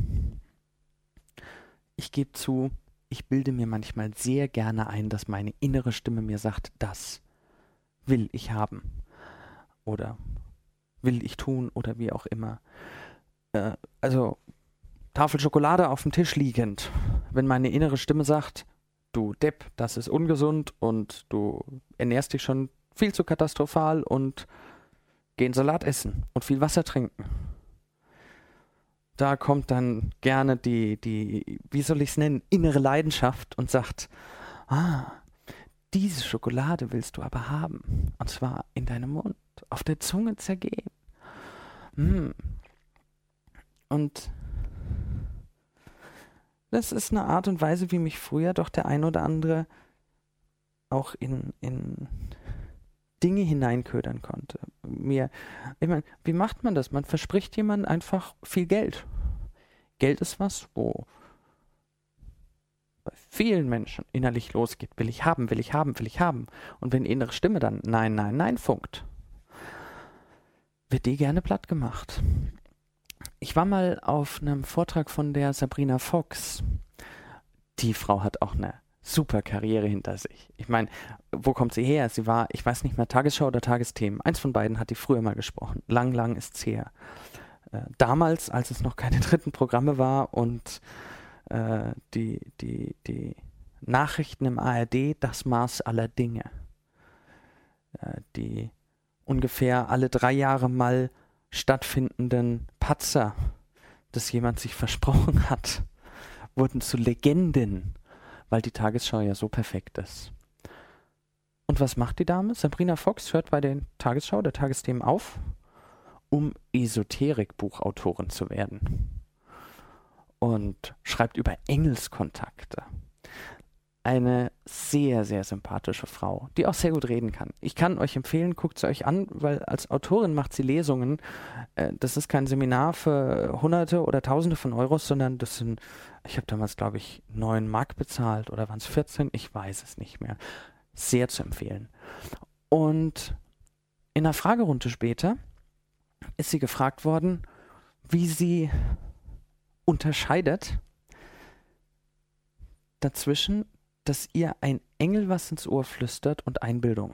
Speaker 2: Ich gebe zu, ich bilde mir manchmal sehr gerne ein, dass meine innere Stimme mir sagt, das will ich haben oder will ich tun oder wie auch immer. Äh, also Tafel Schokolade auf dem Tisch liegend, wenn meine innere Stimme sagt, du Depp, das ist ungesund und du ernährst dich schon viel zu katastrophal und gehen Salat essen und viel Wasser trinken. Da kommt dann gerne die, die, wie soll ich es nennen, innere Leidenschaft und sagt, ah, diese Schokolade willst du aber haben. Und zwar in deinem Mund, auf der Zunge zergehen. Mm. Und das ist eine Art und Weise, wie mich früher doch der ein oder andere auch in, in Dinge hineinködern konnte. Mir, ich meine, wie macht man das? Man verspricht jemandem einfach viel Geld. Geld ist was, wo bei vielen Menschen innerlich losgeht. Will ich haben, will ich haben, will ich haben. Und wenn die innere Stimme dann Nein, Nein, Nein funkt, wird die gerne platt gemacht. Ich war mal auf einem Vortrag von der Sabrina Fox. Die Frau hat auch eine super Karriere hinter sich. Ich meine, wo kommt sie her? Sie war, ich weiß nicht mehr, Tagesschau oder Tagesthemen. Eins von beiden hat die früher mal gesprochen. Lang, lang ist's her. Äh, damals, als es noch keine dritten Programme war und äh, die, die, die Nachrichten im ARD das Maß aller Dinge. Äh, die ungefähr alle drei Jahre mal stattfindenden Patzer, dass jemand sich versprochen hat, wurden zu Legenden weil die Tagesschau ja so perfekt ist. Und was macht die Dame? Sabrina Fox hört bei der Tagesschau, der Tagesthemen auf, um Esoterik-Buchautorin zu werden. Und schreibt über Engelskontakte eine sehr, sehr sympathische Frau, die auch sehr gut reden kann. Ich kann euch empfehlen, guckt sie euch an, weil als Autorin macht sie Lesungen. Äh, das ist kein Seminar für Hunderte oder Tausende von Euros, sondern das sind, ich habe damals, glaube ich, neun Mark bezahlt oder waren es 14? Ich weiß es nicht mehr. Sehr zu empfehlen. Und in einer Fragerunde später ist sie gefragt worden, wie sie unterscheidet dazwischen dass ihr ein Engel was ins Ohr flüstert und Einbildung.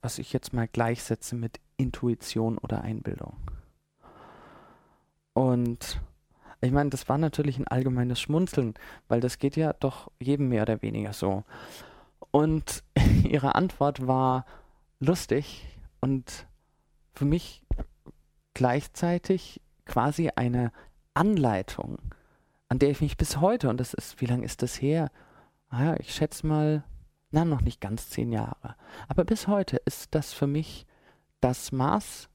Speaker 2: Was ich jetzt mal gleichsetze mit Intuition oder Einbildung. Und ich meine, das war natürlich ein allgemeines Schmunzeln, weil das geht ja doch jedem mehr oder weniger so. Und ihre Antwort war lustig und für mich gleichzeitig quasi eine Anleitung, an der ich mich bis heute, und das ist, wie lange ist das her? Naja, ich schätze mal, na, noch nicht ganz zehn Jahre. Aber bis heute ist das für mich das Maß,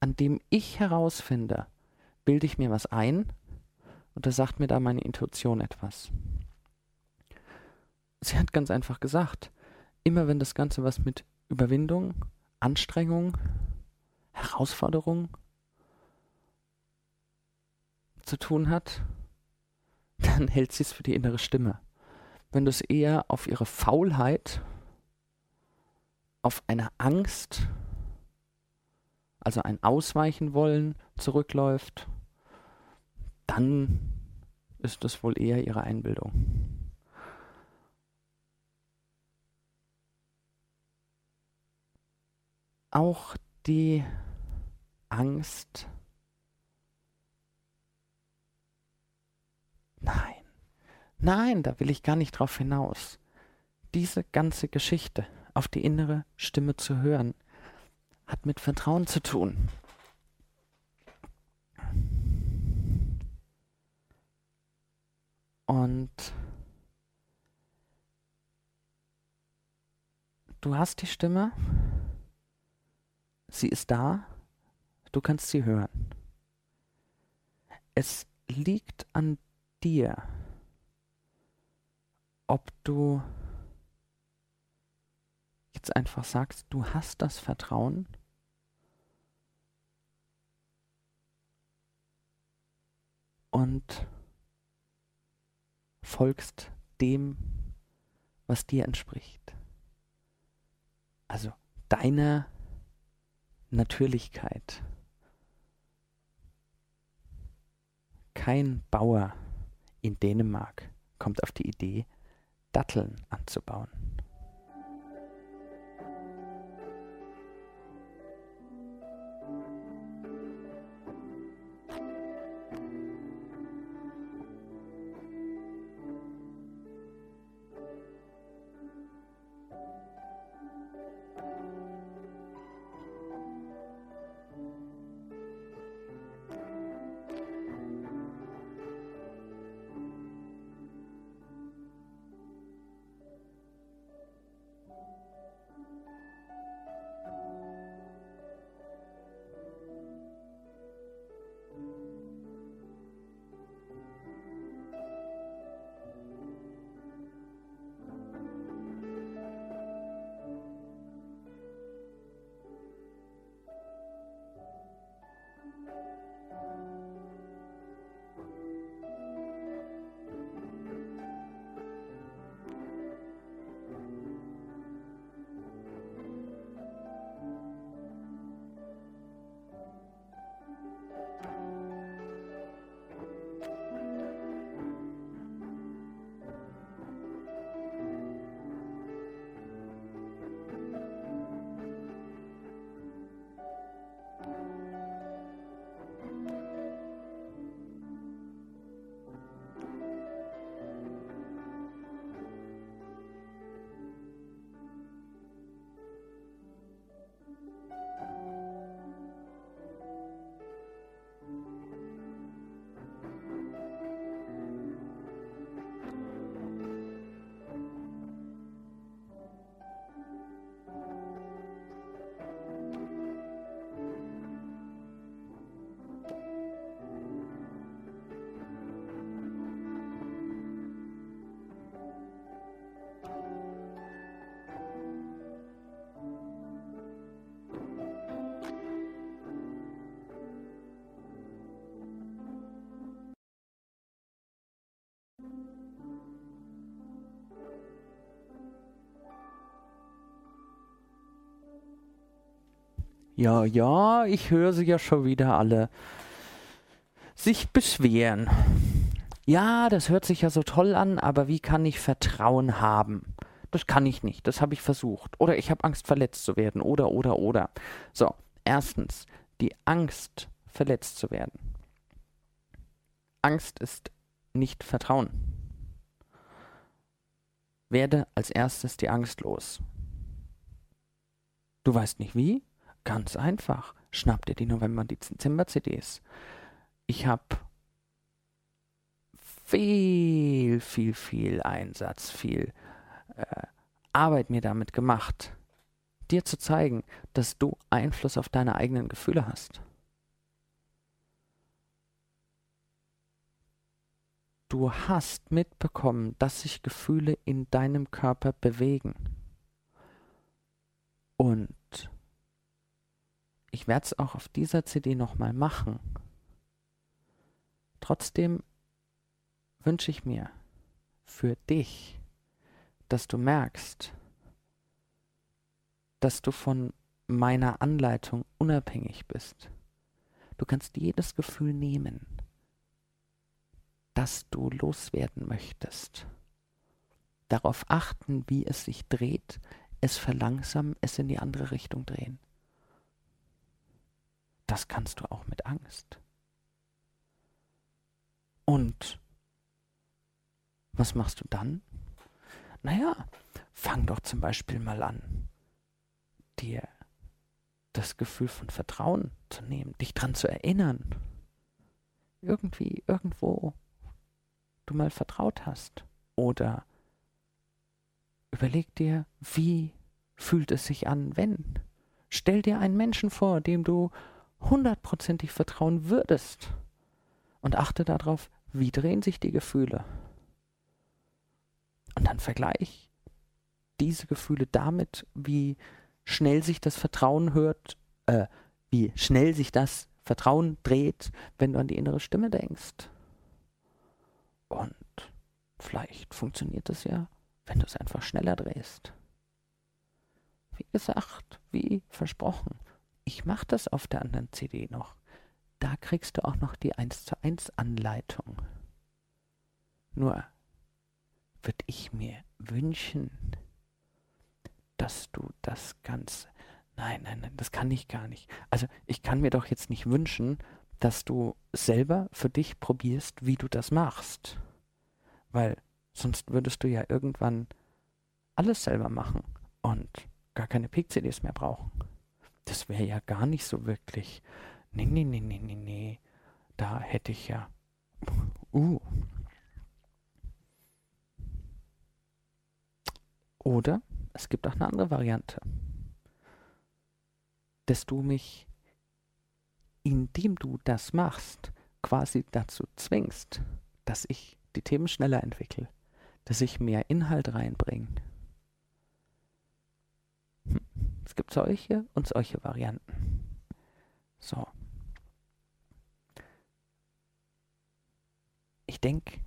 Speaker 2: an dem ich herausfinde, bilde ich mir was ein und da sagt mir da meine Intuition etwas. Sie hat ganz einfach gesagt, immer wenn das Ganze was mit Überwindung, Anstrengung, Herausforderung zu tun hat, dann hält sie es für die innere Stimme wenn du es eher auf ihre Faulheit, auf eine Angst, also ein Ausweichen wollen zurückläuft, dann ist es wohl eher ihre Einbildung. Auch die Angst. Nein. Nein, da will ich gar nicht drauf hinaus. Diese ganze Geschichte, auf die innere Stimme zu hören, hat mit Vertrauen zu tun. Und du hast die Stimme, sie ist da, du kannst sie hören. Es liegt an dir, ob du jetzt einfach sagst, du hast das Vertrauen und folgst dem, was dir entspricht. Also deiner Natürlichkeit. Kein Bauer in Dänemark kommt auf die Idee, Datteln anzubauen. Ja, ja, ich höre sie ja schon wieder alle sich beschweren. Ja, das hört sich ja so toll an, aber wie kann ich Vertrauen haben? Das kann ich nicht, das habe ich versucht. Oder ich habe Angst, verletzt zu werden. Oder, oder, oder. So, erstens, die Angst, verletzt zu werden. Angst ist nicht Vertrauen. Werde als erstes die Angst los. Du weißt nicht wie? Ganz einfach. Schnapp dir die November, Dezember CDs. Ich habe viel, viel, viel Einsatz, viel äh, Arbeit mir damit gemacht, dir zu zeigen, dass du Einfluss auf deine eigenen Gefühle hast. Du hast mitbekommen, dass sich Gefühle in deinem Körper bewegen. Und ich werde es auch auf dieser CD nochmal machen. Trotzdem wünsche ich mir für dich, dass du merkst, dass du von meiner Anleitung unabhängig bist. Du kannst jedes Gefühl nehmen, das du loswerden möchtest. Darauf achten, wie es sich dreht, es verlangsamen, es in die andere Richtung drehen. Das kannst du auch mit Angst. Und was machst du dann? Naja, fang doch zum Beispiel mal an, dir das Gefühl von Vertrauen zu nehmen, dich dran zu erinnern. Irgendwie, irgendwo du mal vertraut hast. Oder überleg dir, wie fühlt es sich an, wenn. Stell dir einen Menschen vor, dem du hundertprozentig vertrauen würdest. Und achte darauf, wie drehen sich die Gefühle. Und dann vergleich diese Gefühle damit, wie schnell sich das Vertrauen hört, äh, wie schnell sich das Vertrauen dreht, wenn du an die innere Stimme denkst. Und vielleicht funktioniert es ja, wenn du es einfach schneller drehst. Wie gesagt, wie versprochen, ich mache das auf der anderen CD noch. Da kriegst du auch noch die 1 zu 1 Anleitung. Nur würde ich mir wünschen, dass du das Ganze. Nein, nein, nein, das kann ich gar nicht. Also ich kann mir doch jetzt nicht wünschen, dass du selber für dich probierst, wie du das machst. Weil sonst würdest du ja irgendwann alles selber machen und gar keine Peak-CDs mehr brauchen. Das wäre ja gar nicht so wirklich. Nee, nee, nee, nee, nee, nee. Da hätte ich ja. Uh. Oder es gibt auch eine andere Variante. Dass du mich, indem du das machst, quasi dazu zwingst, dass ich die Themen schneller entwickle, dass ich mehr Inhalt reinbringe. Es gibt solche und solche Varianten. So. Ich denke,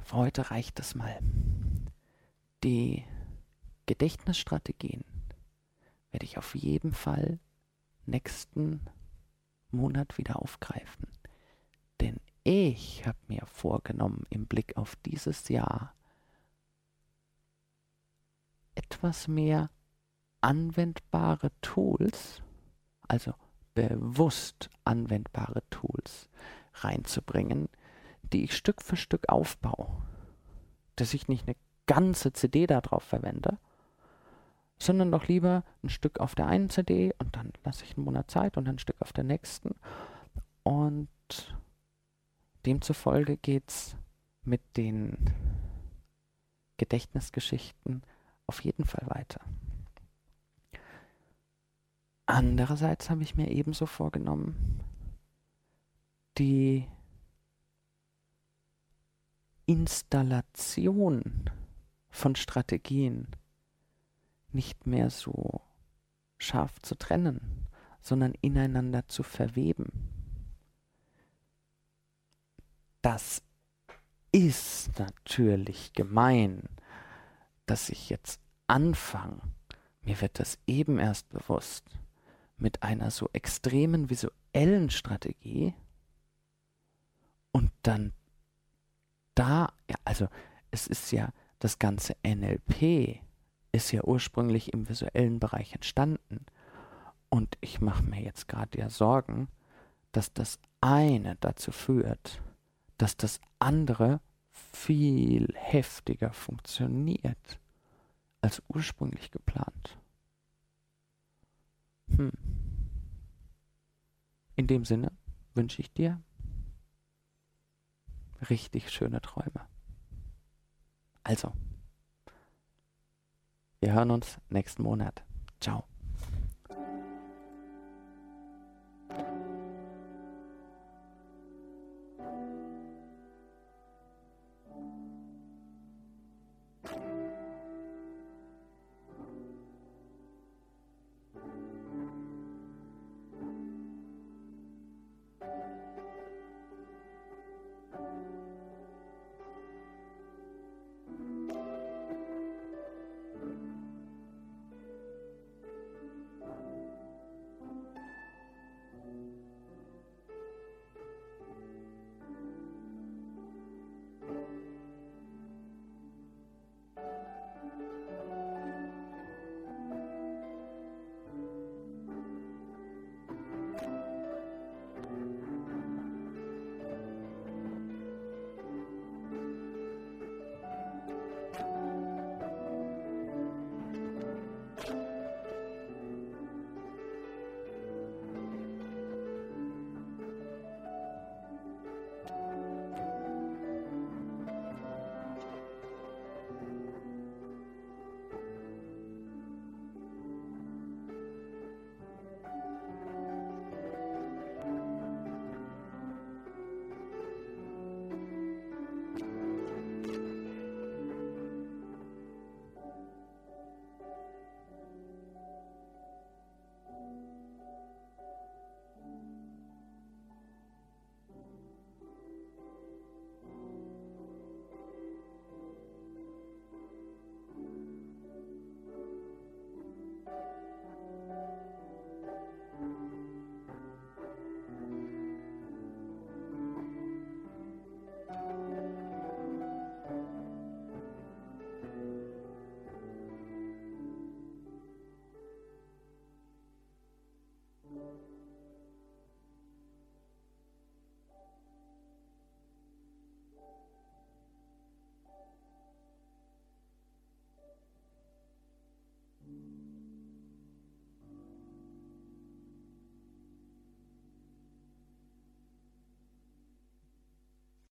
Speaker 2: für heute reicht es mal. Die Gedächtnisstrategien werde ich auf jeden Fall nächsten Monat wieder aufgreifen. Denn ich habe mir vorgenommen, im Blick auf dieses Jahr etwas mehr anwendbare Tools, also bewusst anwendbare Tools reinzubringen, die ich Stück für Stück aufbaue. Dass ich nicht eine ganze CD darauf verwende, sondern doch lieber ein Stück auf der einen CD und dann lasse ich einen Monat Zeit und ein Stück auf der nächsten. Und demzufolge geht es mit den Gedächtnisgeschichten auf jeden Fall weiter. Andererseits habe ich mir ebenso vorgenommen, die Installation von Strategien nicht mehr so scharf zu trennen, sondern ineinander zu verweben. Das ist natürlich gemein, dass ich jetzt anfange, mir wird das eben erst bewusst, mit einer so extremen visuellen Strategie und dann da, ja, also es ist ja das ganze NLP ist ja ursprünglich im visuellen Bereich entstanden. Und ich mache mir jetzt gerade ja Sorgen, dass das eine dazu führt, dass das andere viel heftiger funktioniert als ursprünglich geplant. Hm. In dem Sinne wünsche ich dir richtig schöne Träume. Also, wir hören uns nächsten Monat. Ciao.